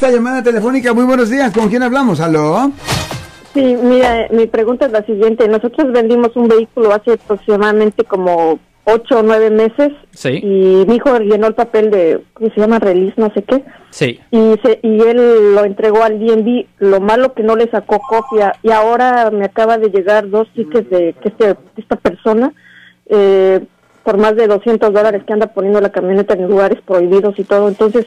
Esta llamada telefónica, muy buenos días, ¿con quién hablamos? ¿Aló? Sí, mira, mi pregunta es la siguiente. Nosotros vendimos un vehículo hace aproximadamente como ocho o nueve meses Sí. y mi hijo llenó el papel de, ¿cómo se llama? Release, no sé qué. Sí. Y, se, y él lo entregó al DNB. Lo malo que no le sacó copia. Y ahora me acaba de llegar dos tickets de que este, esta persona, eh, por más de 200 dólares que anda poniendo la camioneta en lugares prohibidos y todo. Entonces,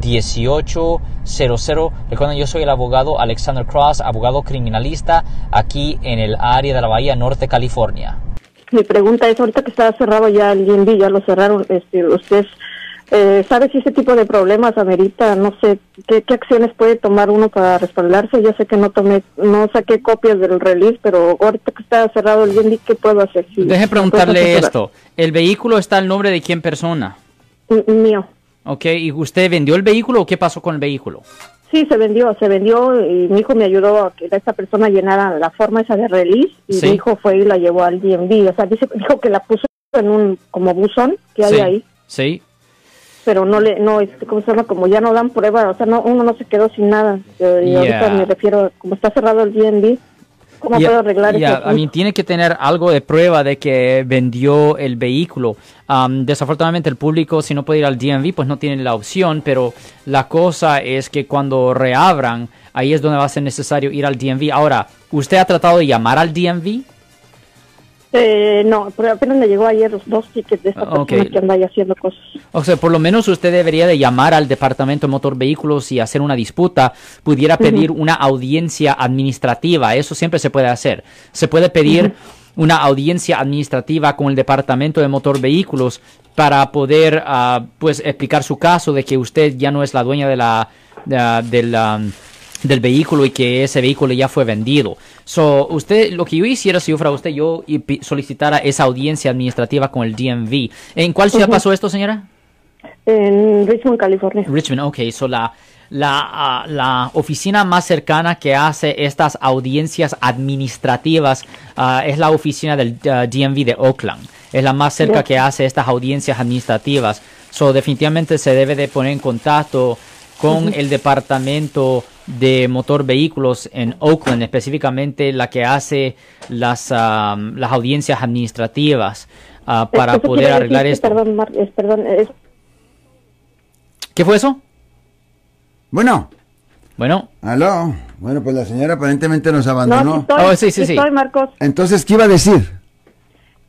1-800-530-1800. Recuerden, yo soy el abogado Alexander Cross, abogado criminalista aquí en el área de la Bahía Norte, California. Mi pregunta es, ahorita que está cerrado ya el DNB, ya lo cerraron, este, usted eh, sabe si ese tipo de problemas amerita, no sé, ¿qué, qué acciones puede tomar uno para respaldarse. Yo sé que no tomé, no saqué copias del release, pero ahorita que está cerrado el DNB, ¿qué puedo hacer? Si- Deje ¿me preguntarle esto. ¿El vehículo está al nombre de quién persona? M- Mío. ¿Ok? ¿Y usted vendió el vehículo o qué pasó con el vehículo? Sí, se vendió, se vendió y mi hijo me ayudó a que esta persona llenara la forma esa de release y Sí. mi hijo fue y la llevó al DNB. O sea, dice, dijo que la puso en un como buzón que hay sí. ahí. Sí. pero no le no este cómo se llama como ya no dan prueba o sea no uno no se quedó sin nada Eh, y ahorita me refiero como está cerrado el DNB cómo Ya- puedo arreglar ya, ese a mí tiene que tener algo de prueba de que vendió el vehículo. Am, desafortunadamente el público si no puede ir al DMV pues no tiene la opción, pero la cosa es que cuando reabran ahí es donde va a ser necesario ir al DMV. Ahora, ¿usted ha tratado de llamar al DMV? Eh, no pero apenas me llegó ayer los dos tickets de esta Ah, persona que anda ahí haciendo cosas O sea, por lo menos usted debería de llamar al Departamento de Motor Vehículos y hacer una disputa. Pudiera pedir una audiencia administrativa. Eso siempre se puede hacer. Se puede pedir una audiencia administrativa con el Departamento de Motor Vehículos para poder, ah, pues, explicar su caso de que usted ya no es la dueña de la, de la- del, um, del vehículo y que ese vehículo ya fue vendido. So, usted, lo que yo hiciera si yo fuera usted, yo solicitara esa audiencia administrativa con el DMV. ¿En cuál ciudad Ujú. pasó esto, señora? en Richmond California Richmond, ok, so la, la, ah, la oficina más cercana que hace estas audiencias administrativas ah, es la oficina del ah, DMV de Oakland. Es la más cerca Ya. que hace estas audiencias administrativas. So definitivamente se debe de poner en contacto con el departamento de motor vehículos en Oakland, específicamente la que hace las, ah, las audiencias administrativas ah, para Eso poder arreglar decir esto. perdón Mar- es- perdón es- ¿Qué fue eso? Bueno, Bueno, aló. Bueno, pues la señora aparentemente nos no abandonó. sí estoy, Oh, sí, sí, sí. estoy, Marcos Entonces, ¿qué iba a decir?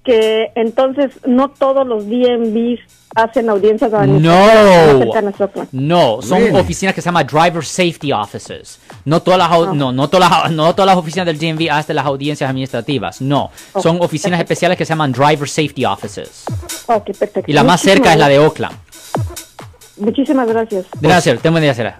Que entonces no todos los DMVs hacen audiencias No. administrativas Oakland. No, son Really? oficinas que se llaman Driver Safety Offices. No todas las, Ah. no, no todas las, no todas las oficinas del DMV hacen las audiencias administrativas. No, son oficinas perfecto. especiales que se llaman Driver Safety Offices. Ok, perfecto. Y la más cerca es la de Oakland. Muchísimas gracias. Gracias, tengo buen día, Sara.